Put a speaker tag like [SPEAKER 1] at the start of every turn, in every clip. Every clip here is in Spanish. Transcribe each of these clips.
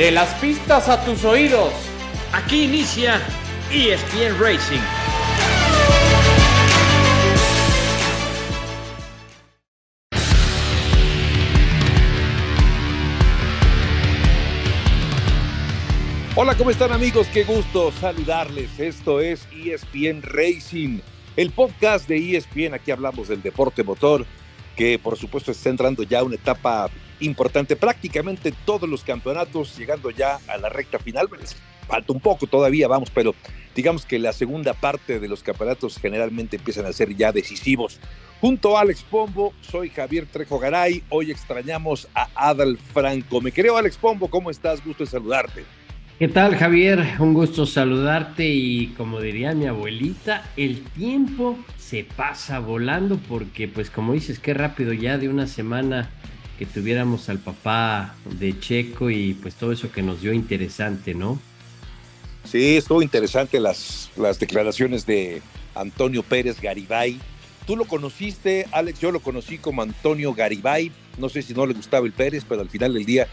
[SPEAKER 1] De las pistas a tus oídos.
[SPEAKER 2] Aquí inicia ESPN Racing.
[SPEAKER 3] Hola, ¿cómo están amigos? Qué gusto saludarles. Esto es ESPN Racing, el podcast de ESPN. Aquí hablamos del deporte motor, que por supuesto está entrando ya a una etapa importante. Prácticamente todos los campeonatos llegando ya a la recta final. Falta un poco todavía, vamos, pero digamos que la segunda parte de los campeonatos generalmente empiezan a ser ya decisivos. Junto a Alex Pombo, soy Javier Trejo Garay. Hoy extrañamos a Adal Franco. Me creo, Alex Pombo, ¿cómo estás? Gusto de saludarte.
[SPEAKER 4] ¿Qué tal, Javier? Un gusto saludarte y como diría mi abuelita, el tiempo se pasa volando porque, pues como dices, qué rápido ya de una semana que tuviéramos al papá de Checo y pues todo eso que nos dio interesante, ¿no?
[SPEAKER 3] Sí, estuvo interesante las, las declaraciones de Antonio Pérez Garibay. Tú lo conociste, Alex, yo lo conocí como Antonio Garibay. No sé si no le gustaba el Pérez, pero al final del día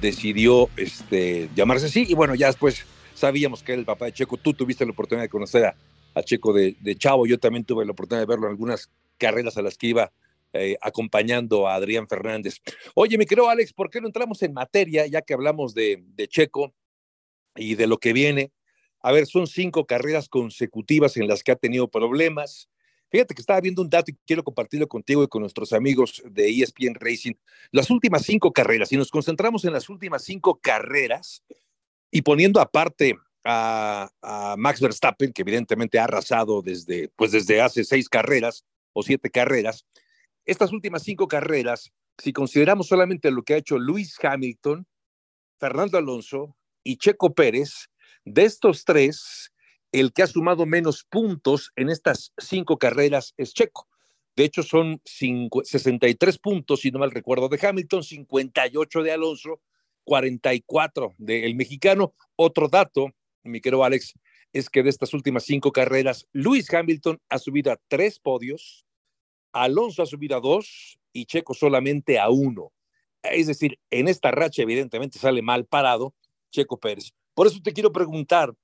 [SPEAKER 3] decidió este, llamarse así. Y bueno, ya después sabíamos que era el papá de Checo. Tú tuviste la oportunidad de conocer a, Checo de, Chavo. Yo también tuve la oportunidad de verlo en algunas carreras a las que iba eh, acompañando a Adrián Fernández. Oye, mi querido Alex, ¿por qué no entramos en materia ya que hablamos de, Checo y de lo que viene? A ver, son cinco carreras consecutivas en las que ha tenido problemas. Fíjate que estaba viendo un dato y quiero compartirlo contigo y con nuestros amigos de ESPN Racing. Las últimas cinco carreras, si nos concentramos en las últimas cinco carreras y poniendo aparte a, Max Verstappen, que evidentemente ha arrasado desde, pues desde hace seis carreras o siete carreras, estas últimas cinco carreras, si consideramos solamente lo que ha hecho Luis Hamilton, Fernando Alonso y Checo Pérez, de estos tres, el que ha sumado menos puntos en estas cinco carreras es Checo. De hecho, son 63 puntos, si no mal recuerdo, de Hamilton, 58 de Alonso, 44 del mexicano. Otro dato, mi querido Alex, es que de estas últimas cinco carreras, Luis Hamilton ha subido a tres podios, Alonso ha subido a dos y Checo solamente a uno. Es decir, en esta racha evidentemente sale mal parado Checo Pérez. Por eso te quiero preguntar,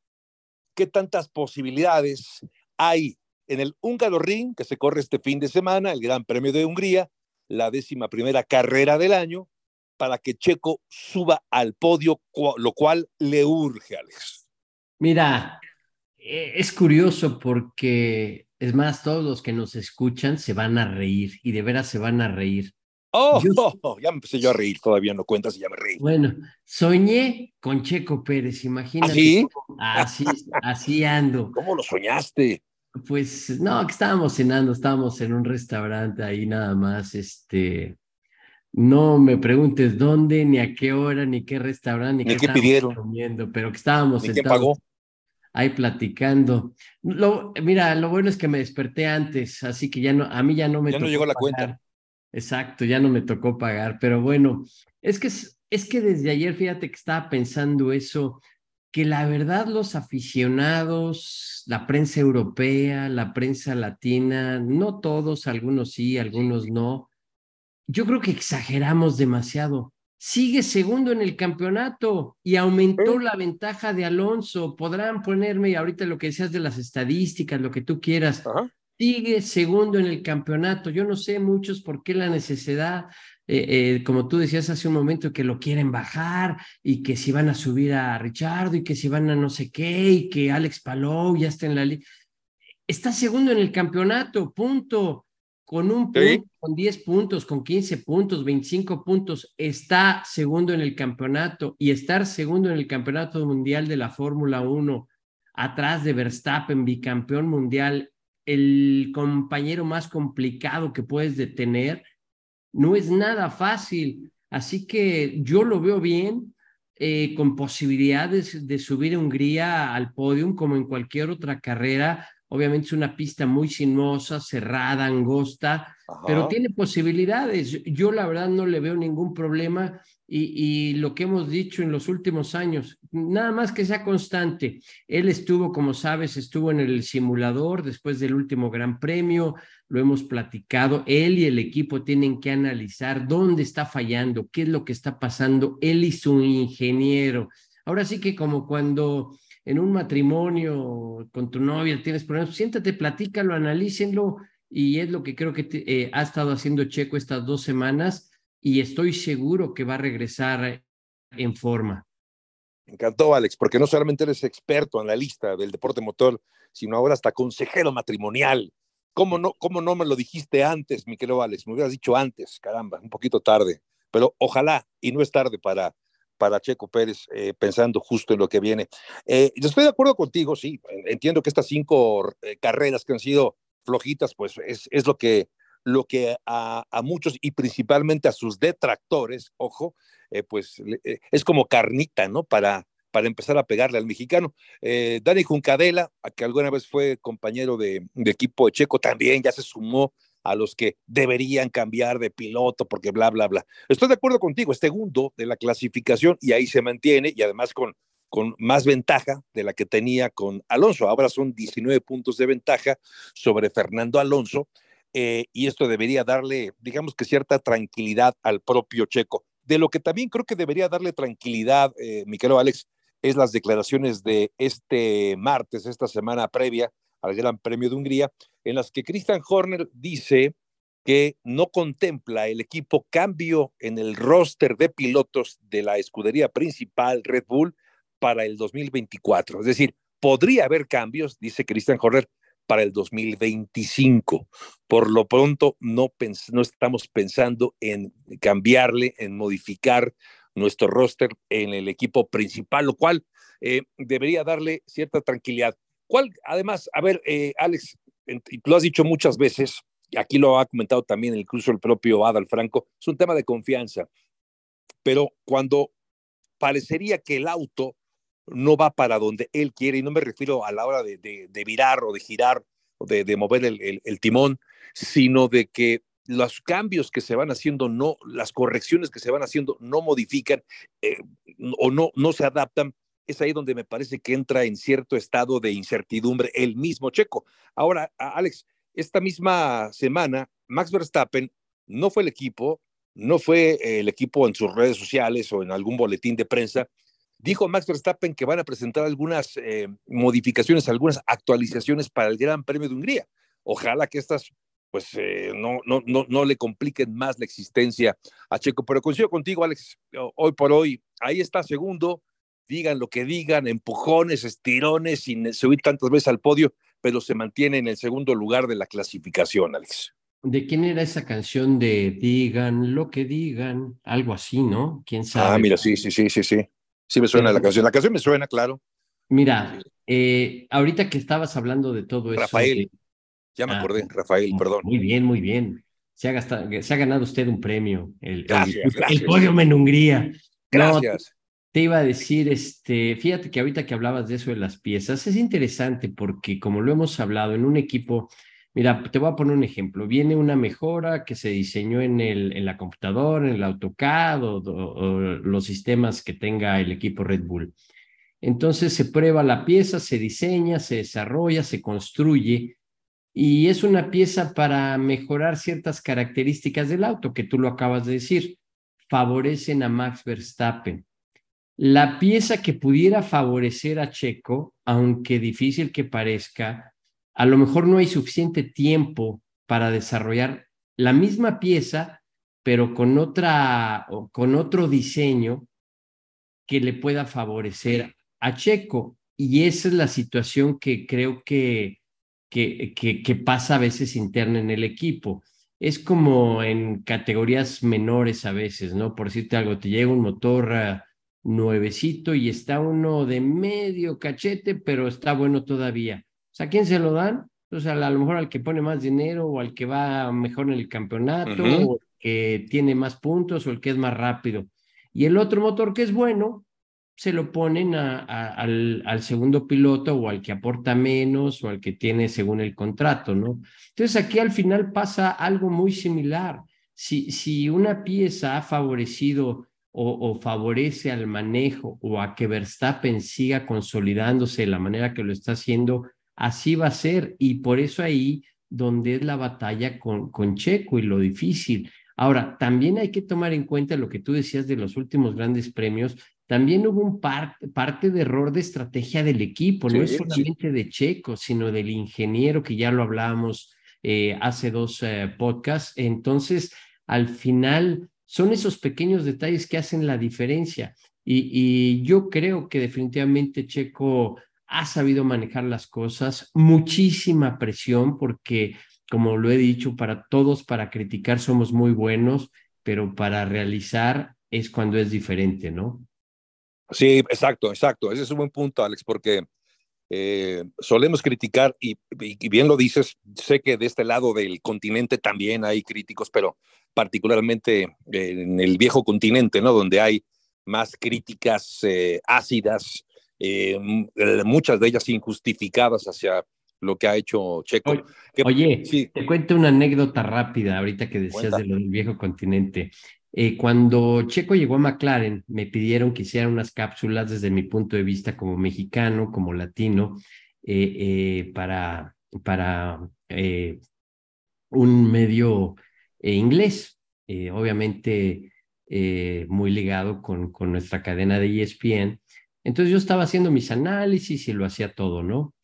[SPEAKER 3] qué tantas posibilidades hay en el Húngaro Ring, que se corre este fin de semana, el Gran Premio de Hungría, la décima primera carrera del año, para que Checo suba al podio, lo cual le urge, Alex.
[SPEAKER 4] Mira, e, es curioso porque, es más, todos los que nos escuchan se van a reír y de veras se van a reír.
[SPEAKER 3] Oh, ya me empecé yo a reír, todavía no cuentas y ya me reí.
[SPEAKER 4] Bueno, soñé con Checo Pérez, imagínate.
[SPEAKER 3] ¿Así?
[SPEAKER 4] ¿Ah, así, así ando.
[SPEAKER 3] ¿Cómo lo soñaste?
[SPEAKER 4] Pues no, que estábamos cenando, estábamos en un restaurante ahí nada más, este, no me preguntes dónde, ni a qué hora, ni qué restaurante,
[SPEAKER 3] ni, qué pidieron.
[SPEAKER 4] Comiendo, pero que estábamos
[SPEAKER 3] ¿Ni pagó?
[SPEAKER 4] Ahí platicando. Lo, mira, lo bueno es que me desperté antes, así que ya no, a mí ya no me
[SPEAKER 3] Ya no llegó la cuenta.
[SPEAKER 4] Exacto, ya no me tocó pagar, pero bueno, es que, es que desde ayer, fíjate que estaba pensando eso, que la verdad los aficionados, la prensa europea, la prensa latina, no todos, algunos sí, algunos no, yo creo que exageramos demasiado. Sigue segundo en el campeonato y aumentó la ventaja de Alonso. Podrán ponerme ahorita lo que decías de las estadísticas, lo que tú quieras sigue segundo en el campeonato. Yo no sé muchos por qué la necesidad, eh, eh, como tú decías hace un momento, que lo quieren bajar y que si van a subir a Richardo y que si van a no sé qué y que Alex Palou ya está en la liga. Está segundo en el campeonato, punto. Con un punto, con 10 puntos, con 15 puntos, 25 puntos, está segundo en el campeonato y estar segundo en el campeonato mundial de la Fórmula 1 atrás de Verstappen, bicampeón mundial, el compañero más complicado que puedes detener, no es nada fácil. Así que yo lo veo bien, eh, con posibilidades de subir a Hungría al podium como en cualquier otra carrera, Obviamente es una pista muy sinuosa, cerrada, angosta, pero tiene posibilidades. Yo la verdad no le veo ningún problema y, lo que hemos dicho en los últimos años, nada más que sea constante. Él estuvo, como sabes, estuvo en el simulador después del último Gran Premio, lo hemos platicado. Él y el equipo tienen que analizar dónde está fallando, qué es lo que está pasando. Él y su ingeniero. Ahora sí que como cuando en un matrimonio con tu novia tienes problemas, siéntate, platícalo, analícenlo y es lo que creo que eh, ha estado haciendo Checo estas dos semanas y estoy seguro que va a regresar en forma.
[SPEAKER 3] Me encantó, Alex, porque no solamente eres experto, analista del deporte motor, sino ahora hasta consejero matrimonial. ¿Cómo no, cómo no me lo dijiste antes, mi querido Alex? Me hubieras dicho antes, caramba, un poquito tarde. Pero ojalá, y no es tarde para para Checo Pérez, eh, pensando justo en lo que viene. Eh, estoy de acuerdo contigo, sí, entiendo que estas cinco eh, carreras que han sido flojitas, pues es, lo que, lo que a, muchos y principalmente a sus detractores, ojo, pues es como carnita, ¿no? Para, para empezar a pegarle al mexicano. Dani Juncadela, que alguna vez fue compañero de, de equipo de Checo, también ya se sumó a los que deberían cambiar de piloto porque bla, bla, bla. Estoy de acuerdo contigo, es segundo de la clasificación y ahí se mantiene y además con, con más ventaja de la que tenía con Alonso. Ahora son 19 puntos de ventaja sobre Fernando Alonso eh, y esto debería darle, digamos que cierta tranquilidad al propio Checo. De lo que también creo que debería darle tranquilidad, eh, Alex, es las declaraciones de este martes, esta semana previa al Gran Premio de Hungría, en las que Christian Horner dice que no contempla el equipo cambio en el roster de pilotos de la escudería principal Red Bull para el 2024. Es decir, podría haber cambios, dice Christian Horner, para el 2025. Por lo pronto, no, no estamos pensando en cambiarle, en modificar nuestro roster en el equipo principal, lo cual eh, debería darle cierta tranquilidad. ¿Cuál, además, a ver, eh, Alex, lo has dicho muchas veces, aquí lo ha comentado también incluso el propio Adal Franco, es un tema de confianza. Pero cuando parecería que el auto no va para donde él quiere, y no me refiero a la hora de, de, virar o de girar o de, de mover el, el, timón, sino de que los cambios que se van haciendo, no, las correcciones que se van haciendo no modifican eh, o no, no se adaptan, es ahí donde me parece que entra en cierto estado de incertidumbre el mismo Checo. Ahora, Alex, esta misma semana, Max Verstappen no fue el equipo, no fue el equipo en sus redes sociales o en algún boletín de prensa. Dijo Max Verstappen que van a presentar algunas eh, modificaciones, algunas actualizaciones para el Gran Premio de Hungría. Ojalá que estas pues eh, no, no, no, no le compliquen más la existencia a Checo. Pero coincido contigo, Alex, hoy por hoy, ahí está segundo, digan lo que digan, empujones, estirones, sin subir tantas veces al podio, pero se mantiene en el segundo lugar de la clasificación, Alex.
[SPEAKER 4] ¿De quién era esa canción de digan lo que digan? Algo así, ¿no? ¿Quién sabe?
[SPEAKER 3] Ah, mira, sí, sí, sí, sí, sí. Sí me suena la canción. La canción me suena, claro.
[SPEAKER 4] Mira, eh, ahorita que estabas hablando de todo eso.
[SPEAKER 3] Rafael, ya me ah, acordé, Rafael, perdón.
[SPEAKER 4] Muy bien, muy bien. Se ha, gastado, se ha ganado usted un premio, el,
[SPEAKER 3] gracias,
[SPEAKER 4] el, podio en Hungría.
[SPEAKER 3] Gracias.
[SPEAKER 4] Te iba a decir, este, fíjate que ahorita que hablabas de eso de las piezas, es interesante porque como lo hemos hablado en un equipo, mira, te voy a poner un ejemplo, viene una mejora que se diseñó en, el, en la computadora, en el AutoCAD o, los sistemas que tenga el equipo Red Bull. Entonces se prueba la pieza, se diseña, se desarrolla, se construye y es una pieza para mejorar ciertas características del auto que tú lo acabas de decir, favorecen a Max Verstappen la pieza que pudiera favorecer a Checo, aunque difícil que parezca, a lo mejor no hay suficiente tiempo para desarrollar la misma pieza, pero con otra con otro diseño que le pueda favorecer a Checo. Y esa es la situación que creo que, que, que, que pasa a veces interna en el equipo. Es como en categorías menores a veces, ¿no? Por decirte algo, te llega un motor nuevecito y está uno de medio cachete, pero está bueno todavía. O sea, ¿a quién se lo dan? Pues a, lo mejor al que pone más dinero o al que va mejor en el campeonato o el que tiene más puntos o el que es más rápido. Y el otro motor que es bueno, se lo ponen al, al, segundo piloto o al que aporta menos o al que tiene según el contrato, ¿no? Entonces aquí al final pasa algo muy similar. Si, si una pieza ha favorecido o, favorece al manejo o a que Verstappen siga consolidándose de la manera que lo está haciendo, así va a ser. Y por eso ahí donde es la batalla con, con Checo y lo difícil. Ahora, también hay que tomar en cuenta lo que tú decías de los últimos grandes premios. También hubo un parte de error de estrategia del equipo, no es solamente de Checo, sino del ingeniero, que ya lo hablábamos eh, hace dos eh, podcasts. Entonces, al final, son esos pequeños detalles que hacen la diferencia. Y, yo creo que definitivamente Checo ha sabido manejar las cosas, muchísima presión, porque, como lo he dicho, para todos, para criticar somos muy buenos, pero para realizar es cuando es diferente, ¿no?
[SPEAKER 3] Sí, exacto, exacto. Ese es un buen punto, Alex, porque eh, solemos criticar, y, bien lo dices, sé que de este lado del continente también hay críticos, pero particularmente en el viejo continente, ¿no? Donde hay más críticas eh, ácidas, eh, muchas de ellas injustificadas hacia lo que ha hecho Checo.
[SPEAKER 4] Oye, te cuento una anécdota rápida ahorita que decías de lo del viejo continente. Eh, cuando Checo llegó a McLaren, me pidieron que hiciera unas cápsulas desde mi punto de vista como mexicano, como latino, eh, eh, para, para un medio inglés, obviamente muy ligado con, con nuestra cadena de ESPN. Entonces yo estaba haciendo mis análisis y lo hacía todo, ¿no?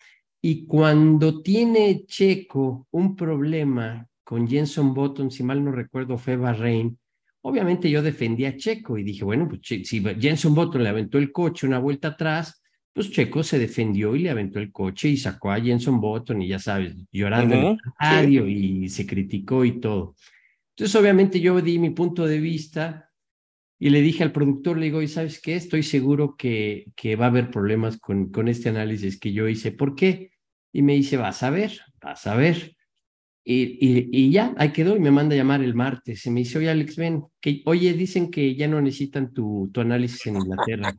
[SPEAKER 4] Y cuando tiene Checo un problema con Jenson Button, si mal no recuerdo, fue Bahrein, Obviamente yo defendía a Checo y dije, bueno, pues si Jenson Button le aventó el coche una vuelta atrás, pues Checo se defendió y le aventó el coche y sacó a Jenson Button y ya sabes, llorando en el radio y se criticó y todo. Entonces, obviamente yo di mi punto de vista y le dije al productor, le digo, ¿y sabes qué? Estoy seguro que, que va a haber problemas con, con este análisis que yo hice. ¿Por qué? Y me dice, vas a ver, vas a ver. Y, y, ya, ahí quedó y me manda a llamar el martes. Y me dice, oye, Alex, ven, que, oye, dicen que ya no necesitan tu, tu análisis en Inglaterra.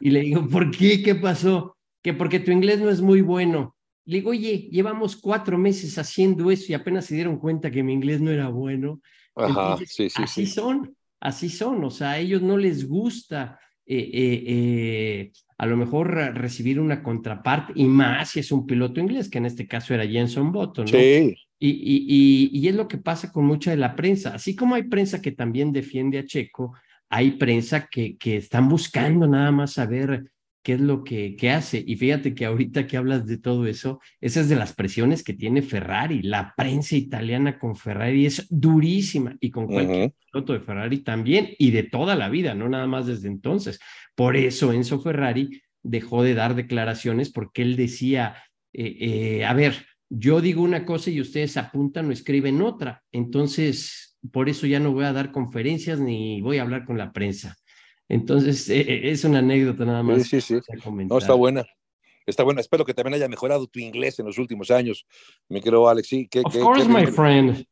[SPEAKER 4] Y le digo, ¿por qué? ¿Qué pasó? Que porque tu inglés no es muy bueno. Le digo, oye, llevamos cuatro meses haciendo eso y apenas se dieron cuenta que mi inglés no era bueno.
[SPEAKER 3] Ajá, sí, sí,
[SPEAKER 4] así son, así son. O sea, a ellos no les gusta eh, eh, eh, a lo mejor recibir una contraparte y más si es un piloto inglés, que en este caso era Jenson Button. ¿no?
[SPEAKER 3] Sí.
[SPEAKER 4] Y, y, es lo que pasa con mucha de la prensa. Así como hay prensa que también defiende a Checo, hay prensa que, que están buscando nada más saber qué es lo que, que, hace. Y fíjate que ahorita que hablas de todo eso, esa es de las presiones que tiene Ferrari. La prensa italiana con Ferrari es durísima y con cualquier piloto de Ferrari también y de toda la vida, no nada más desde entonces. Por eso Enzo Ferrari dejó de dar declaraciones porque él decía, eh, eh, a ver, yo digo una cosa y ustedes apuntan o escriben otra. Entonces, por eso ya no voy a dar conferencias ni voy a hablar con la prensa. Entonces, e, e, es una anécdota nada más.
[SPEAKER 3] Sí, sí, sí. No, está buena. Está buena. Espero que también haya mejorado tu inglés en los últimos años. Me creo, Alex. Sí,
[SPEAKER 4] of course, my friend.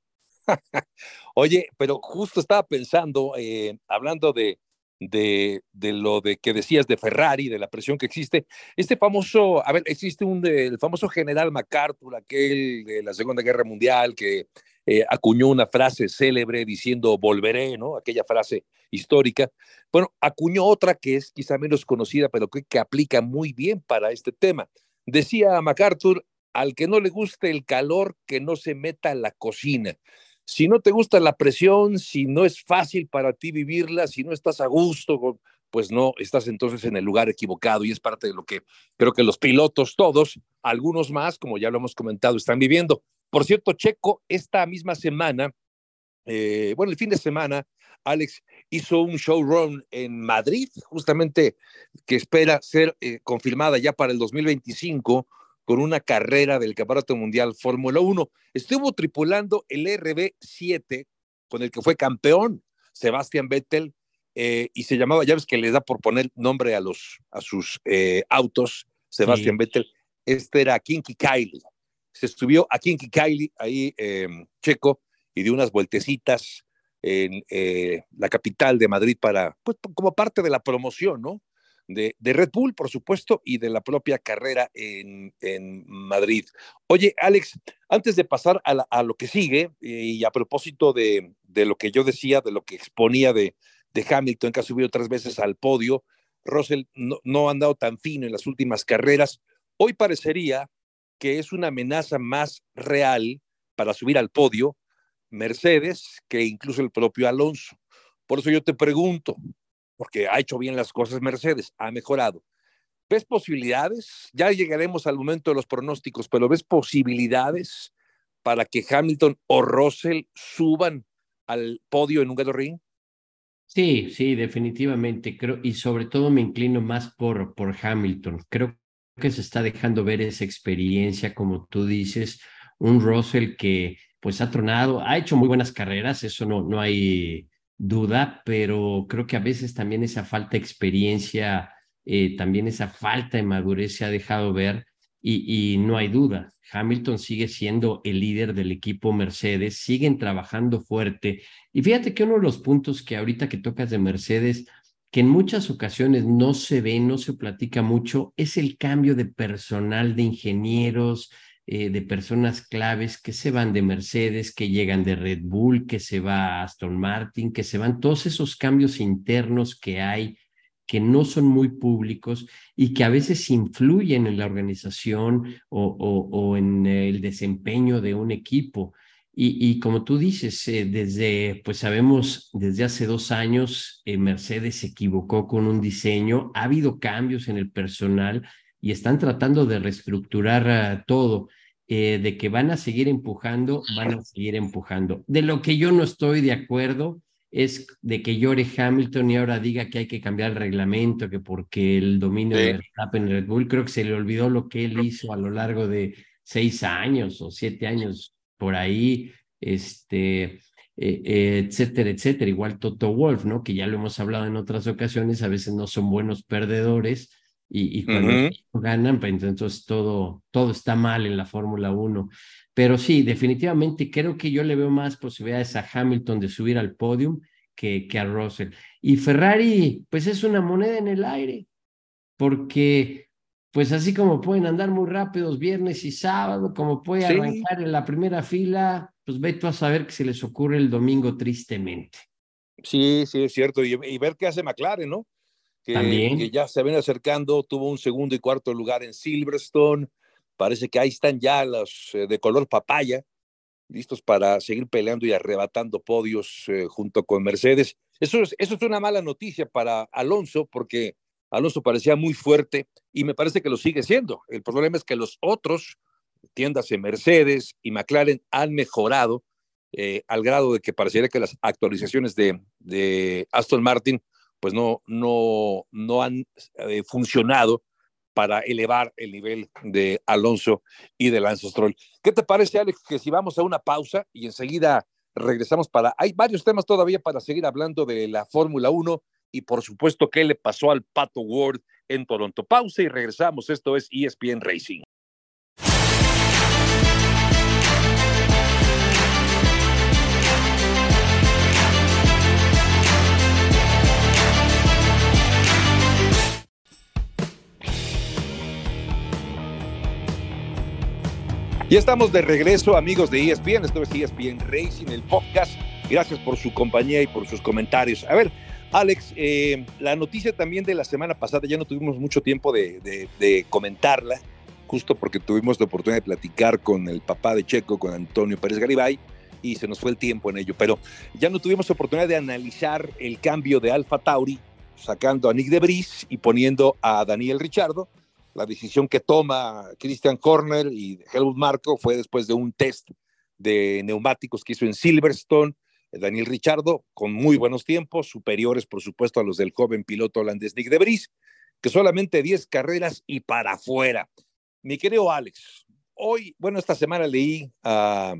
[SPEAKER 3] Oye, pero justo estaba pensando, eh, hablando de, de, de, lo de que decías de Ferrari, de la presión que existe. Este famoso, a ver, existe un, el famoso general MacArthur, aquel de la Segunda Guerra Mundial, que eh, acuñó una frase célebre diciendo volveré, ¿no? Aquella frase histórica. Bueno, acuñó otra que es quizá menos conocida, pero que, que aplica muy bien para este tema. Decía MacArthur, al que no le guste el calor, que no se meta a la cocina si no te gusta la presión, si no es fácil para ti vivirla, si no estás a gusto, pues no, estás entonces en el lugar equivocado y es parte de lo que creo que los pilotos todos, algunos más, como ya lo hemos comentado, están viviendo. Por cierto, Checo, esta misma semana, eh, bueno, el fin de semana, Alex hizo un showrun en Madrid, justamente que espera ser eh, confirmada ya para el 2025 con una carrera del Campeonato Mundial Fórmula 1. Estuvo tripulando el RB7 con el que fue campeón Sebastián Vettel eh, y se llamaba, ya ves que le da por poner nombre a, los, a sus eh, autos, Sebastián Vettel. Este era Kinky Kylie. Se subió a Kinky Kylie ahí em, checo y dio unas vueltecitas en eh, la capital de Madrid para, pues, como parte de la promoción, ¿no? de, Red Bull, por supuesto, y de la propia carrera en, Madrid. Oye, Alex, antes de pasar a, lo que sigue, y a propósito de, lo que yo decía, de lo que exponía de, Hamilton, que ha subido tres veces al podio, Russell no, no ha andado tan fino en las últimas carreras. Hoy parecería que es una amenaza más real para subir al podio Mercedes que incluso el propio Alonso. Por eso yo te pregunto, porque ha hecho bien las cosas Mercedes, ha mejorado. ¿Ves posibilidades? Ya llegaremos al momento de los pronósticos, pero ¿ves posibilidades para que Hamilton o Russell suban al podio en un Gado Ring?
[SPEAKER 4] Sí, sí, definitivamente. Creo, y sobre todo me inclino más por, por Hamilton. Creo que se está dejando ver esa experiencia, como tú dices, un Russell que pues ha tronado, ha hecho muy buenas carreras, eso no, no hay duda, pero creo que a veces también esa falta de experiencia, eh, también esa falta de madurez se ha dejado ver y, y, no hay duda. Hamilton sigue siendo el líder del equipo Mercedes, siguen trabajando fuerte. Y fíjate que uno de los puntos que ahorita que tocas de Mercedes, que en muchas ocasiones no se ve, no se platica mucho, es el cambio de personal, de ingenieros, eh, de personas claves que se van de Mercedes, que llegan de Red Bull, que se va a Aston Martin, que se van todos esos cambios internos que hay que no son muy públicos y que a veces influyen en la organización o, en el desempeño de un equipo. Y, como tú dices, eh, desde, pues sabemos, desde hace dos años, eh, Mercedes se equivocó con un diseño, ha habido cambios en el personal y están tratando de reestructurar ah, todo. Eh, de que van a seguir empujando, van a seguir empujando. De lo que yo no estoy de acuerdo es de que llore Hamilton y ahora diga que hay que cambiar el reglamento, que porque el dominio de Verstappen en Red Bull, creo que se le olvidó lo que él hizo a lo largo de seis años o siete años por ahí, este, eh, eh, etcétera, etcétera. Igual Toto Wolf, ¿no? Que ya lo hemos hablado en otras ocasiones, a veces no son buenos perdedores y, cuando ganan, pues entonces todo, todo está mal en la Fórmula 1. Pero sí, definitivamente creo que yo le veo más posibilidades a Hamilton de subir al podium que, que a Russell. Y Ferrari, pues es una moneda en el aire, porque pues así como pueden andar muy rápidos viernes y sábado, como puede arrancar en la primera fila, pues ve tú a saber que se les ocurre el domingo tristemente.
[SPEAKER 3] Sí, sí, es cierto. Y, y ver qué hace McLaren, ¿no? que, ya se ven acercando, tuvo un segundo y cuarto lugar en Silverstone, parece que ahí están ya los eh, de color papaya, listos para seguir peleando y arrebatando podios eh, junto con Mercedes. Eso es, eso es una mala noticia para Alonso, porque Alonso parecía muy fuerte y me parece que lo sigue siendo. El problema es que los otros, tiendas de Mercedes y McLaren, han mejorado eh, al grado de que pareciera que las actualizaciones de, de Aston Martin pues no, no, no han eh, funcionado para elevar el nivel de Alonso y de Lance Stroll. ¿Qué te parece, Alex, que si vamos a una pausa y enseguida regresamos para... Hay varios temas todavía para seguir hablando de la Fórmula 1 y por supuesto qué le pasó al Pato World en Toronto. Pausa y regresamos. Esto es ESPN Racing. Y estamos de regreso, amigos de ESPN. Esto es ESPN Racing, el podcast. Gracias por su compañía y por sus comentarios. A ver, Alex, eh, la noticia también de la semana pasada, ya no tuvimos mucho tiempo de, comentarla, justo porque tuvimos la oportunidad de platicar con el papá de Checo, con Antonio Pérez Garibay, y se nos fue el tiempo en ello. Pero ya no tuvimos oportunidad de analizar el cambio de Alfa Tauri, sacando a Nick de Bris y poniendo a Daniel Richardo la decisión que toma Christian Horner y Helmut Marco fue después de un test de neumáticos que hizo en Silverstone. Daniel Richardo, con muy buenos tiempos, superiores, por supuesto, a los del joven piloto holandés Nick de Vries, que solamente 10 carreras y para afuera. Mi querido Alex, hoy, bueno, esta semana leí a,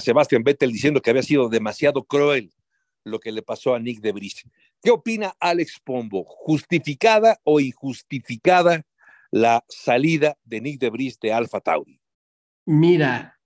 [SPEAKER 3] Sebastián Vettel diciendo que había sido demasiado cruel lo que le pasó a Nick de Vries. ¿Qué opina Alex Pombo? ¿Justificada o injustificada la salida de Nick de Bris de Alfa Tauri?
[SPEAKER 4] Mira,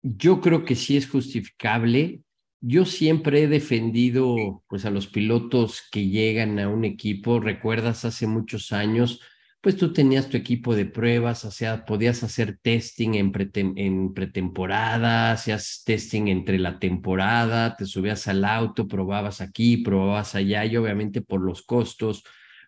[SPEAKER 4] yo creo que sí es justificable yo siempre he defendido pues a los pilotos que llegan a un equipo. Recuerdas hace muchos años, pues tú tenías tu equipo de pruebas, o sea, podías hacer testing en, en pretemporada, hacías testing entre la temporada, te subías al auto, probabas aquí, probabas allá y obviamente por los costos,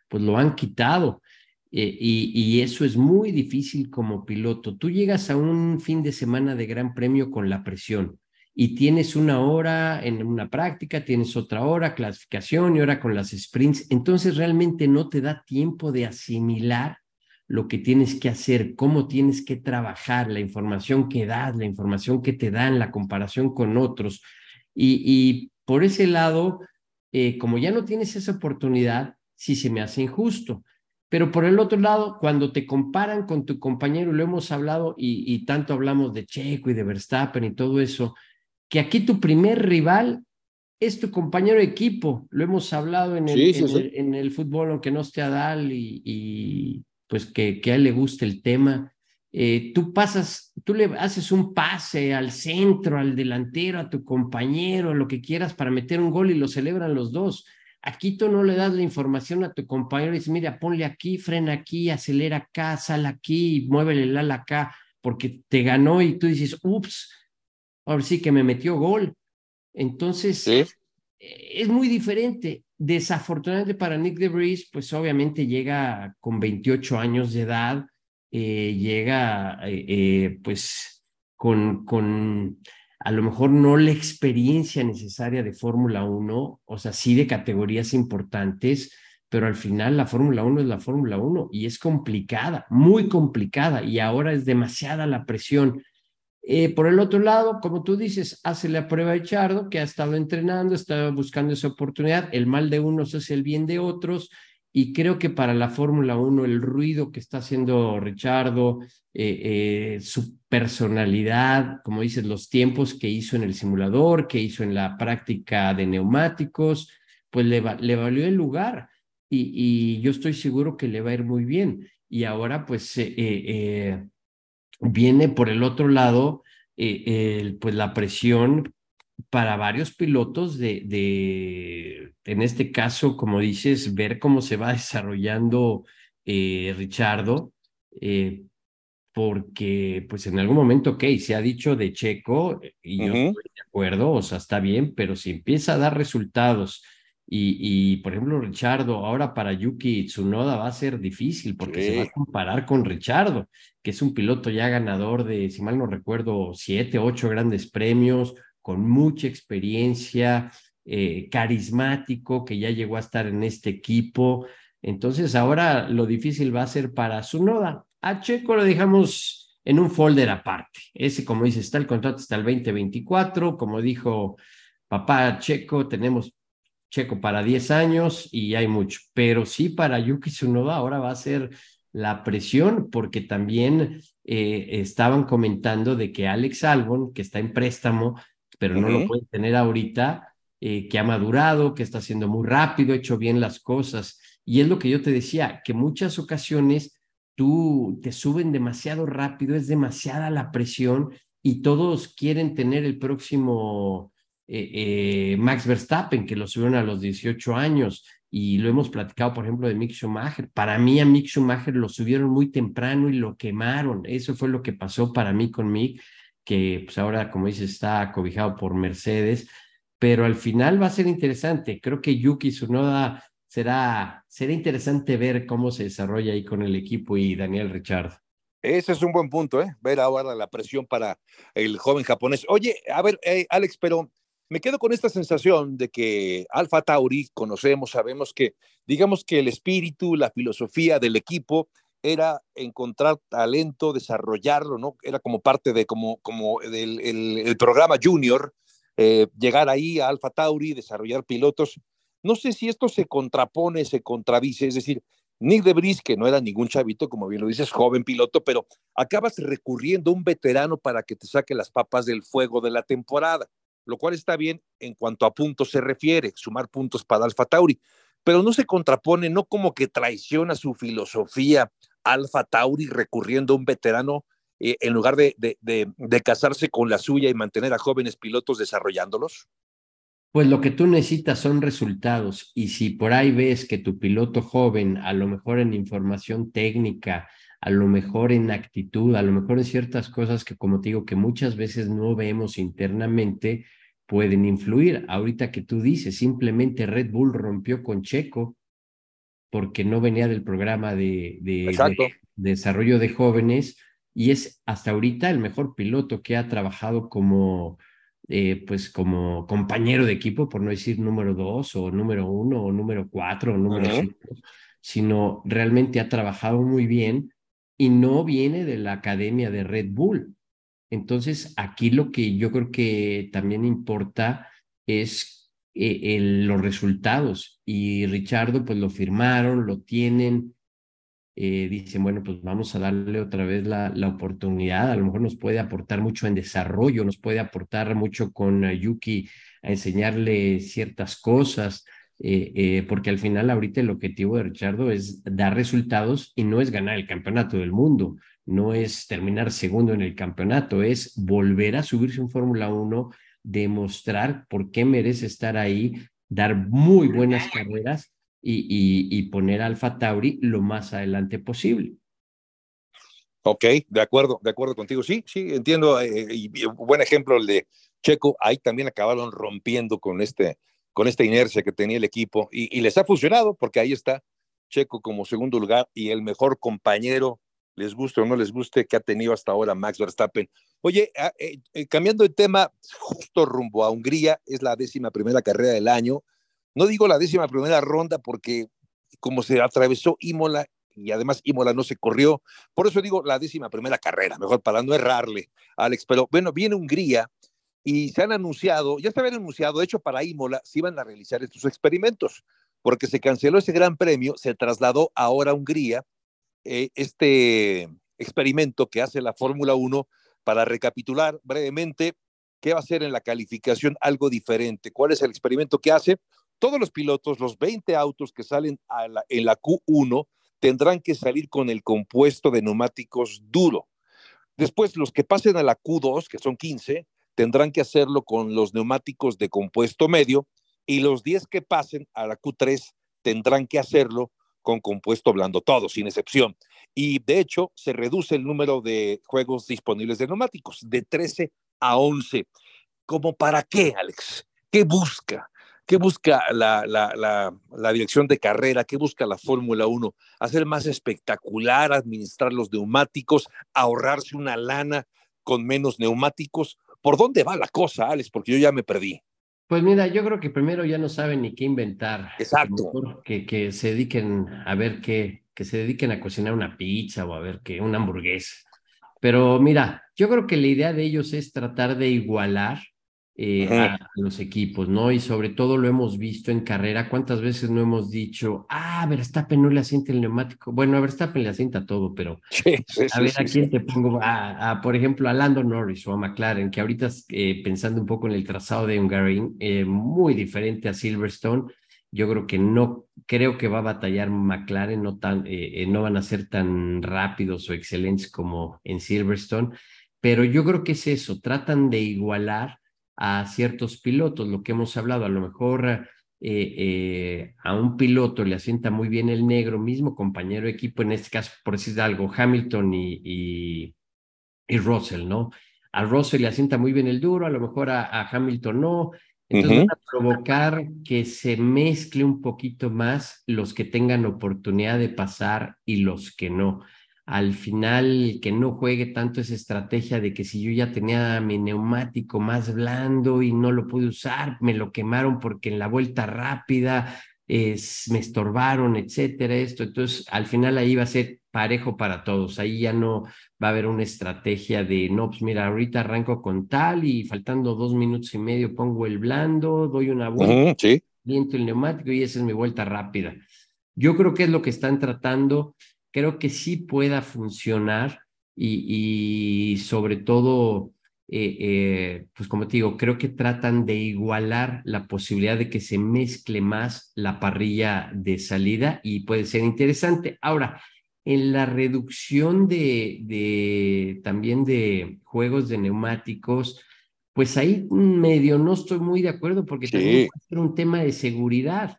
[SPEAKER 4] pues lo han quitado. Eh, y, y, eso es muy difícil como piloto. Tú llegas a un fin de semana de gran premio con la presión y tienes una hora en una práctica, tienes otra hora, clasificación y hora con las sprints, entonces realmente no te da tiempo de asimilar lo que tienes que hacer, cómo tienes que trabajar, la información que das, la información que te dan, la comparación con otros. Y, por ese lado, eh, como ya no tienes esa oportunidad, sí se me hace injusto. Pero por el otro lado, cuando te comparan con tu compañero, lo hemos hablado y, y tanto hablamos de Checo y de Verstappen y todo eso, que aquí tu primer rival es tu compañero de equipo. Lo hemos hablado en el, en, El, fútbol, aunque no esté Adal y, y pues que, que, a él le guste el tema. Eh, tú pasas, tú le haces un pase al centro, al delantero, a tu compañero, lo que quieras para meter un gol y lo celebran los dos. Aquí tú no le das la información a tu compañero y dices, mira, ponle aquí, frena aquí, acelera acá, sal aquí, muévele el ala acá, porque te ganó y tú dices, ups, ahora sí que me metió gol. Entonces, eh, es muy diferente. Desafortunadamente para Nick DeVries, pues obviamente llega con 28 años de edad, eh, llega eh, pues con, con a lo mejor no la experiencia necesaria de Fórmula 1, o sea, sí de categorías importantes, pero al final la Fórmula 1 es la Fórmula 1 y es complicada, muy complicada, y ahora es demasiada la presión. Eh, por el otro lado, como tú dices, hace la prueba de Chardo, que ha estado entrenando, está buscando esa oportunidad. El mal de unos es el bien de otros. Y creo que para la Fórmula 1, el ruido que está haciendo Richardo, eh, eh, su personalidad, como dices, los tiempos que hizo en el simulador, que hizo en la práctica de neumáticos, pues le, valió el lugar. Y, y, yo estoy seguro que le va a ir muy bien. Y ahora, pues, viene por el otro lado, eh, pues la presión para varios pilotos de, de, en este caso, como dices, ver cómo se va desarrollando eh, Richardo, eh, porque pues en algún momento, ok, se ha dicho de Checo, y yo estoy de acuerdo, o sea, está bien, pero si empieza a dar resultados y, por ejemplo, Richardo, ahora para Yuki Tsunoda va a ser difícil porque se va a comparar con Richardo, que es un piloto ya ganador de, si mal no recuerdo, siete, ocho grandes premios, con mucha experiencia, eh, carismático, que ya llegó a estar en este equipo. Entonces, ahora lo difícil va a ser para Tsunoda. A Checo lo dejamos en un folder aparte. Ese, como dice, está el contrato hasta el 2024. Como dijo papá Checo, tenemos Checo para 10 años y hay mucho, pero sí para Yuki Tsunoda ahora va a ser la presión porque también eh, estaban comentando de que Alex Albon, que está en préstamo, pero no lo puede tener ahorita, eh, que ha madurado, que está haciendo muy rápido, ha hecho bien las cosas. Y es lo que yo te decía, que muchas ocasiones tú te suben demasiado rápido, es demasiada la presión y todos quieren tener el próximo eh, eh, Max Verstappen, que lo subieron a los 18 años, y lo hemos platicado, por ejemplo, de Mick Schumacher. Para mí a Mick Schumacher lo subieron muy temprano y lo quemaron. Eso fue lo que pasó para mí con Mick, que pues ahora, como dices, está acobijado por Mercedes, pero al final va a ser interesante. Creo que Yuki Tsunoda será, será interesante ver cómo se desarrolla ahí con el equipo y Daniel Richard.
[SPEAKER 3] Ese es un buen punto, ¿eh? Ver ahora la presión para el joven japonés. Oye, a ver, eh, Alex, pero me quedo con esta sensación de que Alfa Tauri conocemos, sabemos que, digamos que el espíritu, la filosofía del equipo era encontrar talento, desarrollarlo, ¿no? Era como parte de, como, como del el, programa Junior, eh, llegar ahí a Alfa Tauri, desarrollar pilotos. No sé si esto se contrapone, se contradice, es decir, Nick de que no era ningún chavito, como bien lo dices, joven piloto, pero acabas recurriendo a un veterano para que te saque las papas del fuego de la temporada lo cual está bien en cuanto a puntos se refiere, sumar puntos para Alfa Tauri, pero no se contrapone, no como que traiciona su filosofía Alfa Tauri recurriendo a un veterano eh, en lugar de, de, casarse con la suya y mantener a jóvenes pilotos desarrollándolos?
[SPEAKER 4] Pues lo que tú necesitas son resultados y si por ahí ves que tu piloto joven, a lo mejor en información técnica, a lo mejor en actitud, a lo mejor en ciertas cosas que como te digo que muchas veces no vemos internamente, pueden influir. Ahorita que tú dices, simplemente Red Bull rompió con Checo porque no venía del programa de, de, desarrollo de jóvenes y es hasta ahorita el mejor piloto que ha trabajado como, eh, pues como compañero de equipo, por no decir número dos o número uno o número cuatro o número cinco, sino realmente ha trabajado muy bien y no viene de la academia de Red Bull. Entonces, aquí lo que yo creo que también importa es eh, los resultados. Y Richardo, pues lo firmaron, lo tienen. Eh, dicen, bueno, pues vamos a darle otra vez la, la, oportunidad. A lo mejor nos puede aportar mucho en desarrollo, nos puede aportar mucho con Yuki a enseñarle ciertas cosas. Eh, porque al final ahorita el objetivo de Richardo es dar resultados y no es ganar el campeonato del mundo no es terminar segundo en el campeonato, es volver a subirse en Fórmula 1, demostrar por qué merece estar ahí, dar muy buenas carreras y, y, poner a Alfa Tauri lo más adelante posible.
[SPEAKER 3] Ok, de acuerdo, de acuerdo contigo. Sí, sí, entiendo. Eh, y, buen ejemplo el de Checo. Ahí también acabaron rompiendo con, este, con esta inercia que tenía el equipo y, les ha funcionado porque ahí está Checo como segundo lugar y el mejor compañero les guste o no les guste, que ha tenido hasta ahora Max Verstappen. Oye, ah, eh, eh, cambiando de tema, justo rumbo a Hungría, es la décima primera carrera del año. No digo la décima primera ronda porque como se atravesó Imola y además Imola no se corrió, por eso digo la décima primera carrera, mejor para no errarle, Alex. Pero bueno, viene Hungría y se han anunciado, ya se habían anunciado, de hecho para Imola se iban a realizar estos experimentos, porque se canceló ese gran premio, se trasladó ahora a Hungría eh, este experimento que hace la Fórmula 1 para recapitular brevemente qué va a ser en la calificación algo diferente. ¿Cuál es el experimento que hace? Todos los pilotos, los 20 autos que salen en la Q1, tendrán que salir con el compuesto de neumáticos duro. Después, los que pasen a la Q2, que son 15, tendrán que hacerlo con los neumáticos de compuesto medio y los 10 que pasen a la Q3 tendrán que hacerlo con compuesto blando, todo, sin excepción. Y de hecho, se reduce el número de juegos disponibles de neumáticos de 13 a 11. ¿Cómo para qué, Alex? ¿Qué busca? ¿Qué busca la, la, la, dirección de carrera? ¿Qué busca la Fórmula 1? Hacer más espectacular, administrar los neumáticos, ahorrarse una lana con menos neumáticos. ¿Por dónde va la cosa, Alex? Porque yo ya me perdí.
[SPEAKER 4] Pues mira, yo creo que primero ya no saben ni qué inventar.
[SPEAKER 3] Exacto.
[SPEAKER 4] Que, que se dediquen a ver qué, que se dediquen a cocinar una pizza o a ver qué, una hamburguesa. Pero mira, yo creo que la idea de ellos es tratar de igualar eh, a los equipos, ¿no? Y sobre todo lo hemos visto en carrera. ¿Cuántas veces no hemos dicho, ah, Verstappen no le asienta el neumático? Bueno, a Verstappen le asienta todo, pero a ver a quién te pongo, a, por ejemplo, a Lando Norris o a McLaren, que ahorita eh, pensando un poco en el trazado de Hungaroring, eh, muy diferente a Silverstone. Yo creo que no, creo que va a batallar McLaren, no, tan, no van a ser tan rápidos o excelentes como en Silverstone, pero yo creo que es eso, tratan de igualar a ciertos pilotos, lo que hemos hablado, a lo mejor eh, eh, a un piloto le asienta muy bien el negro, mismo compañero de equipo, en este caso, por decir algo, Hamilton y, y, Russell, ¿no? A Russell le asienta muy bien el duro, a lo mejor a, Hamilton no. Entonces, a provocar que se mezcle un poquito más los que tengan oportunidad de pasar y los que no al final que no juegue tanto esa estrategia de que si yo ya tenía mi neumático más blando y no lo pude usar, me lo quemaron porque en la vuelta rápida es, me estorbaron, etcétera, esto. Entonces, al final ahí va a ser parejo para todos. Ahí ya no va a haber una estrategia de, no, pues mira, ahorita arranco con tal y faltando dos minutos y medio pongo el blando, doy una vuelta, viento el neumático y esa es mi vuelta rápida. Yo creo que es lo que están tratando creo que sí pueda funcionar y, sobre todo, eh, eh, pues como te digo, creo que tratan de igualar la posibilidad de que se mezcle más la parrilla de salida y puede ser interesante. Ahora, en la reducción de, de también de juegos de neumáticos, pues ahí medio no estoy muy de acuerdo porque también puede ser un tema de seguridad.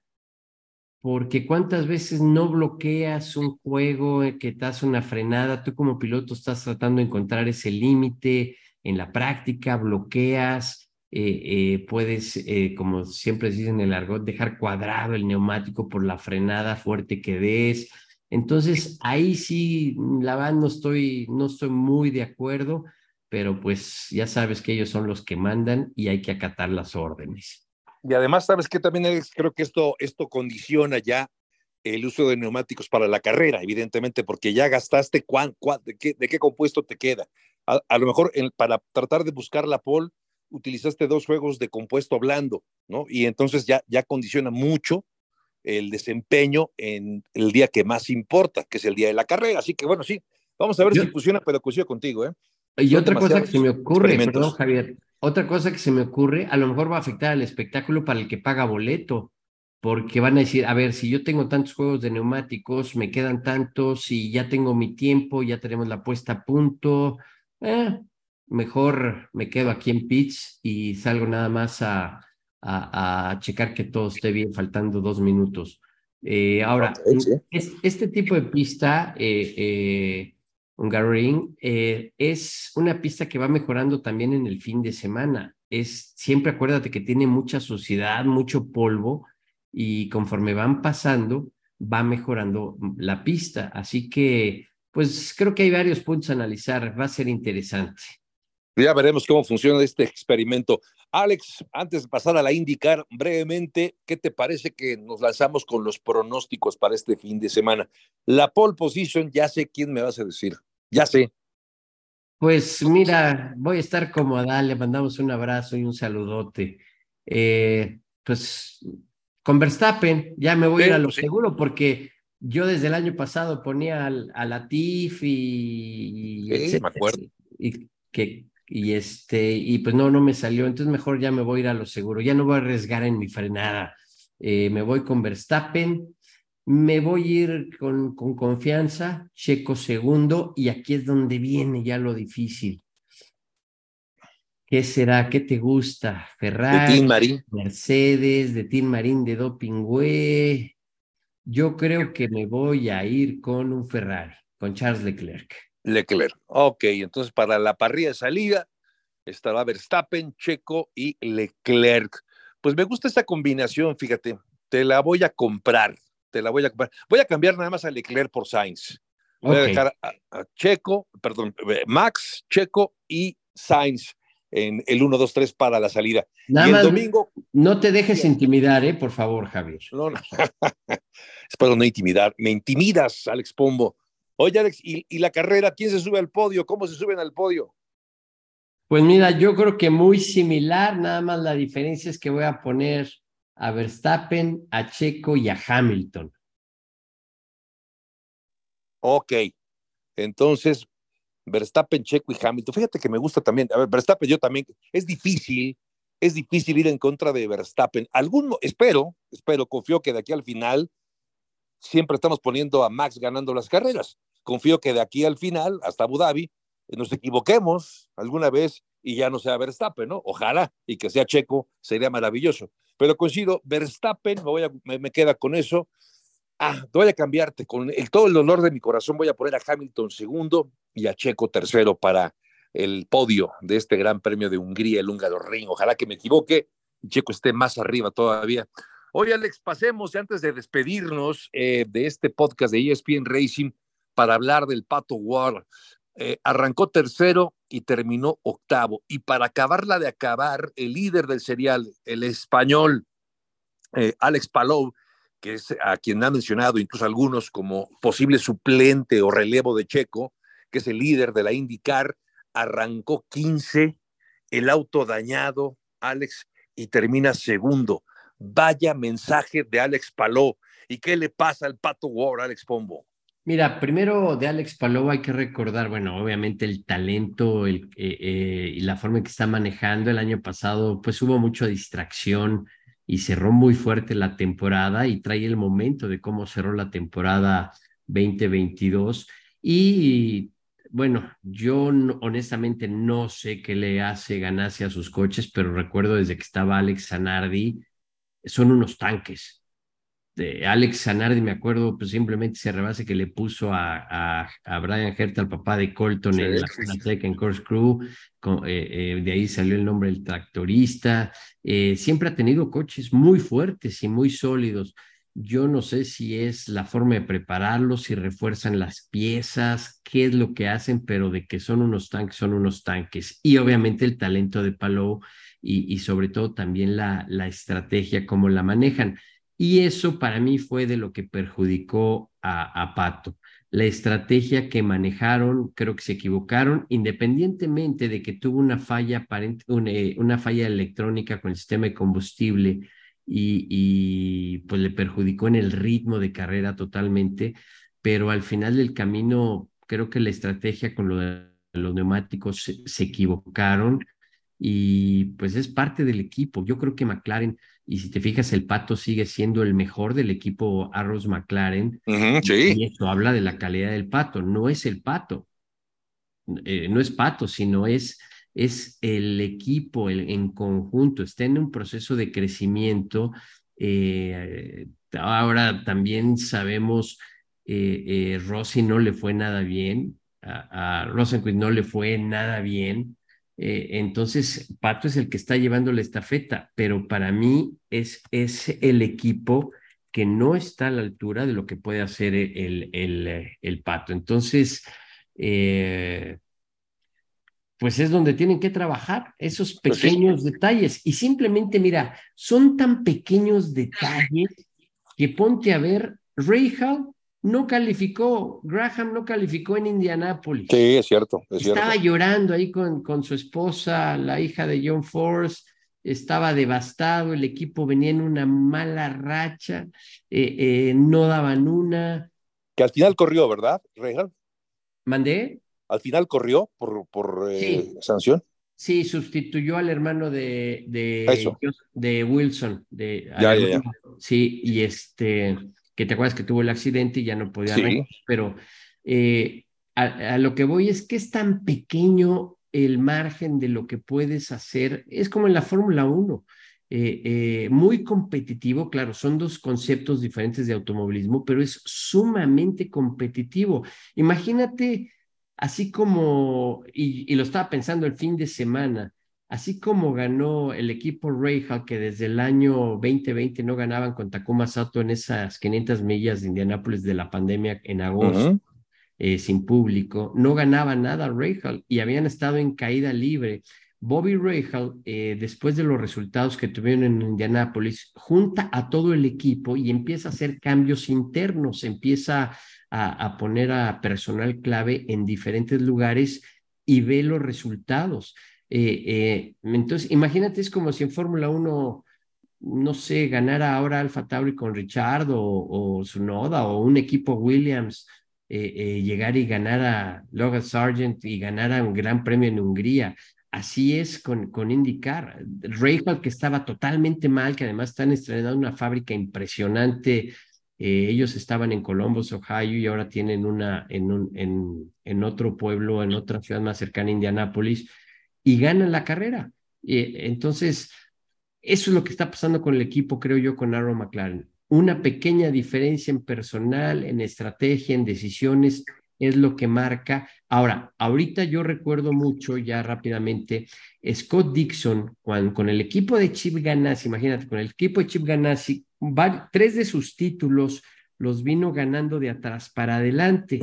[SPEAKER 4] Porque cuántas veces no bloqueas un juego que te hace una frenada, tú como piloto estás tratando de encontrar ese límite en la práctica, bloqueas, eh, eh, puedes, eh, como siempre dicen en el argot, dejar cuadrado el neumático por la frenada fuerte que des. Entonces, ahí sí, la verdad no estoy, no estoy muy de acuerdo pero pues ya sabes que ellos son los que mandan y hay que acatar las órdenes.
[SPEAKER 3] Y además, sabes que también creo que esto, esto condiciona ya el uso de neumáticos para la carrera, evidentemente, porque ya gastaste cuán, de, qué, compuesto te queda. A, lo mejor para tratar de buscar la pole, utilizaste dos juegos de compuesto blando, ¿no? Y entonces ya, ya condiciona mucho el desempeño en el día que más importa, que es el día de la carrera. Así que bueno, sí, vamos a ver si funciona, pero coincido contigo, ¿eh?
[SPEAKER 4] Y otra cosa que se me ocurre, perdón Javier, otra cosa que se me ocurre, a lo mejor va a afectar al espectáculo para el que paga boleto, porque van a decir, a ver, si yo tengo tantos juegos de neumáticos, me quedan tantos, y ya tengo mi tiempo, ya tenemos la puesta a punto, eh, mejor me quedo aquí en pitch y salgo nada más a, a, checar que todo esté bien, faltando dos minutos. Eh, ahora, este tipo de pista, eh, Hungaroring, eh, es una pista que va mejorando también en el fin de semana. Es siempre acuérdate que tiene mucha suciedad, mucho polvo y conforme van pasando va mejorando la pista. Así que, pues creo que hay varios puntos a analizar. Va a ser interesante.
[SPEAKER 3] Ya veremos cómo funciona este experimento. Alex, antes de pasar a la indicar brevemente, ¿qué te parece que nos lanzamos con los pronósticos para este fin de semana? La pole position, ya sé quién me vas a decir, ya sé.
[SPEAKER 4] Pues mira, voy a estar como Adal, le mandamos un abrazo y un saludote. Eh, pues con Verstappen, ya me voy a ir a lo seguro porque yo desde el año pasado ponía a Latif y,
[SPEAKER 3] sí, me acuerdo.
[SPEAKER 4] y que y este, y pues no, no me salió, entonces mejor ya me voy a ir a lo seguro, ya no voy a arriesgar en mi frenada, eh, me voy con Verstappen, me voy a ir con, con confianza, Checo segundo, y aquí es donde viene ya lo difícil. ¿Qué será? ¿Qué te gusta? Ferrari, Mercedes, de Team Marín, de Doping Yo creo que me voy a ir con un Ferrari, con Charles Leclerc.
[SPEAKER 3] Leclerc. Ok, entonces para la parrilla de salida estará Verstappen, Checo y Leclerc. Pues me gusta esta combinación, fíjate, te la voy a comprar, te la voy a comprar. Voy a cambiar nada más a Leclerc por Sainz. Voy a dejar a, Checo, perdón, eh, Max, Checo y Sainz en el 1, 2, 3 para la salida.
[SPEAKER 4] Nada y el domingo. No te dejes intimidar, ¿eh? Por favor, Javier.
[SPEAKER 3] No, no. Espero no intimidar. Me intimidas, Alex Pombo. Oye, Alex, ¿y, la carrera? ¿Quién se sube al podio? ¿Cómo se suben al podio?
[SPEAKER 4] Pues mira, yo creo que muy similar, nada más la diferencia es que voy a poner a Verstappen, a Checo y a Hamilton.
[SPEAKER 3] Ok, entonces Verstappen, Checo y Hamilton. Fíjate que me gusta también. A ver, Verstappen, yo también. Es difícil, es difícil ir en contra de Verstappen. Algún, espero, espero, confío que de aquí al final siempre estamos poniendo a Max ganando las carreras. Confío que de aquí al final, hasta Abu Dhabi, nos equivoquemos alguna vez y ya no sea Verstappen, ¿no? Ojalá y que sea Checo, sería maravilloso. Pero coincido, Verstappen, me, voy a, me, queda con eso. Ah, voy a cambiarte, con el, todo el dolor de mi corazón voy a poner a Hamilton segundo y a Checo tercero para el podio de este Gran Premio de Hungría, el húngaro Ring. Ojalá que me equivoque, Checo esté más arriba todavía. Oye, Alex, pasemos antes de despedirnos eh, de este podcast de ESPN Racing para hablar del Pato War. Eh, arrancó tercero y terminó octavo. Y para acabarla de acabar, el líder del serial, el español eh, Alex Palou, que es a quien han mencionado incluso algunos como posible suplente o relevo de Checo, que es el líder de la IndyCar, arrancó 15, el auto dañado, Alex, y termina segundo. Vaya mensaje de Alex Paló. ¿Y qué le pasa al Pato War, Alex Pombo?
[SPEAKER 4] Mira, primero de Alex Paló hay que recordar, bueno, obviamente el talento el, eh, eh, y la forma en que está manejando. El año pasado, pues hubo mucha distracción y cerró muy fuerte la temporada y trae el momento de cómo cerró la temporada 2022. Y bueno, yo honestamente no sé qué le hace ganarse a sus coches, pero recuerdo desde que estaba Alex Zanardi, son unos tanques. De Alex Zanardi, me acuerdo, pues simplemente se rebase que le puso a, a, Brian Herta, al papá de Colton, en la en Course Crew, eh, eh, de ahí salió el nombre del tractorista. Eh, siempre ha tenido coches muy fuertes y muy sólidos. Yo no sé si es la forma de prepararlos, si refuerzan las piezas, qué es lo que hacen, pero de que son unos tanques, son unos tanques. Y obviamente el talento de Palou y, sobre todo también la, la estrategia, cómo la manejan. Y eso para mí fue de lo que perjudicó a, a Pato. La estrategia que manejaron, creo que se equivocaron, independientemente de que tuvo una falla, una, una falla electrónica con el sistema de combustible y, pues le perjudicó en el ritmo de carrera totalmente, pero al final del camino creo que la estrategia con lo de los neumáticos se, equivocaron y pues es parte del equipo. Yo creo que McLaren, y si te fijas, el Pato sigue siendo el mejor del equipo Arrows McLaren.
[SPEAKER 3] sí.
[SPEAKER 4] Y esto habla de la calidad del Pato. No es el Pato, eh, no es Pato, sino es es el equipo en conjunto, está en un proceso de crecimiento. Eh, ahora también sabemos, eh, eh, Rossi no le fue nada bien, a, a Rosenquist no le fue nada bien. Entonces, Pato es el que está llevando la estafeta, pero para mí es, es el equipo que no está a la altura de lo que puede hacer el, el, el Pato. Entonces, eh, pues es donde tienen que trabajar esos pues pequeños detalles. Y simplemente, mira, son tan pequeños detalles que ponte a ver, Hall no calificó, Graham no calificó en Indianápolis.
[SPEAKER 3] Sí, es cierto.
[SPEAKER 4] estaba llorando ahí con, con su esposa, la hija de John Force, estaba devastado, el equipo venía en una mala racha, eh, eh, no daban una.
[SPEAKER 3] Que al final corrió, ¿verdad, Hall
[SPEAKER 4] ¿Mandé?
[SPEAKER 3] al final corrió por, por eh, sanción.
[SPEAKER 4] Sí, sustituyó al hermano de, de, de Wilson. De,
[SPEAKER 3] ya, ya,
[SPEAKER 4] Sí, y este, que te acuerdas que tuvo el accidente y ya no podía sí. pero eh, a, lo que voy es que es tan pequeño el margen de lo que puedes hacer. Es como en la Fórmula 1. Eh, muy competitivo, claro, son dos conceptos diferentes de automovilismo, pero es sumamente competitivo. Imagínate así como, y, lo estaba pensando el fin de semana, así como ganó el equipo Rahal, que desde el año 2020 no ganaban con Takuma Sato en esas 500 millas de Indianápolis de la pandemia en agosto, eh, sin público, no ganaba nada Rahal y habían estado en caída libre. Bobby Rahal, eh, después de los resultados que tuvieron en Indianápolis, junta a todo el equipo y empieza a hacer cambios internos, empieza a, poner a personal clave en diferentes lugares y ve los resultados. Eh, eh, entonces, imagínate, es como si en Fórmula 1, no sé, ganara ahora Alfa Tauri con Richard o, Sunoda o un equipo Williams, eh, llegar y ganar a Logan Sargent y ganar un gran premio en Hungría. Así es con, con IndyCar. Rahal, que estaba totalmente mal, que además están estrenando una fábrica impresionante eh, ellos estaban en Columbus, Ohio, y ahora tienen una en, un, en, en otro pueblo, en otra ciudad más cercana Indianápolis, y ganan la carrera. entonces, eso es lo que está pasando con el equipo, creo yo, con Aaron McLaren. Una pequeña diferencia en personal, en estrategia, en decisiones, es lo que marca. Ahora, ahorita yo recuerdo mucho, ya rápidamente, Scott Dixon, cuando, con el equipo de Chip Ganassi, imagínate, con el equipo de Chip Ganassi, tres de sus títulos los vino ganando de atrás para adelante.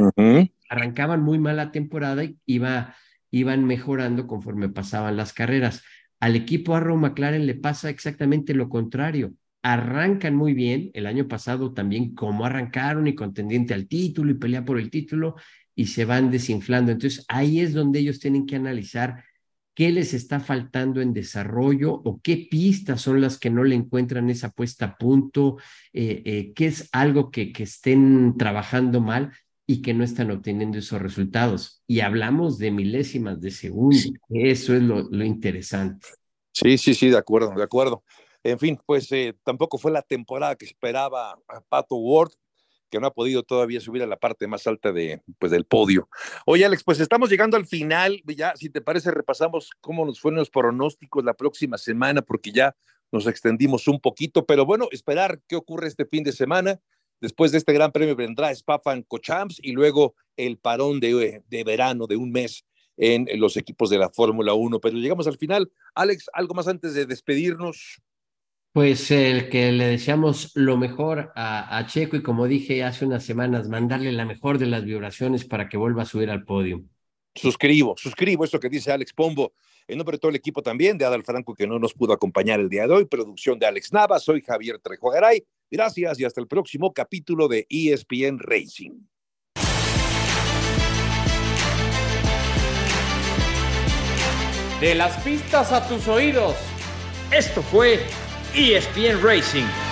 [SPEAKER 4] Arrancaban muy mal la temporada y iba, iban mejorando conforme pasaban las carreras. Al equipo Arrow McLaren le pasa exactamente lo contrario. Arrancan muy bien, el año pasado también como arrancaron y contendiente al título y pelea por el título y se van desinflando. Entonces ahí es donde ellos tienen que analizar qué les está faltando en desarrollo o qué pistas son las que no le encuentran esa puesta a punto, eh, eh, qué es algo que, que estén trabajando mal y que no están obteniendo esos resultados. Y hablamos de milésimas de segundo. Eso es lo, lo interesante.
[SPEAKER 3] Sí, sí, sí, de acuerdo, de acuerdo. En fin, pues eh, tampoco fue la temporada que esperaba a Pato Ward, que no ha podido todavía subir a la parte más alta de, pues, del podio. Oye, Alex, pues estamos llegando al final. Ya, si te parece, repasamos cómo nos fueron los pronósticos la próxima semana, porque ya nos extendimos un poquito, pero bueno, esperar qué ocurre este fin de semana. Después de este gran premio vendrá Spa-Francorchamps y luego el parón de, de verano de un mes en los equipos de la Fórmula 1. Pero llegamos al final. Alex, ¿algo más antes de despedirnos?
[SPEAKER 4] Pues el que le deseamos lo mejor a, Checo y como dije hace unas semanas, mandarle la mejor de las vibraciones para que vuelva a subir al podio.
[SPEAKER 3] Suscribo, suscribo esto que dice Alex Pombo. En nombre de todo el equipo también, de Adal Franco, que no nos pudo acompañar el día de hoy, producción de Alex Nava, soy Javier Trejogaray. Gracias y hasta el próximo capítulo de ESPN Racing.
[SPEAKER 1] De las pistas a tus oídos.
[SPEAKER 2] Esto fue ESPN Racing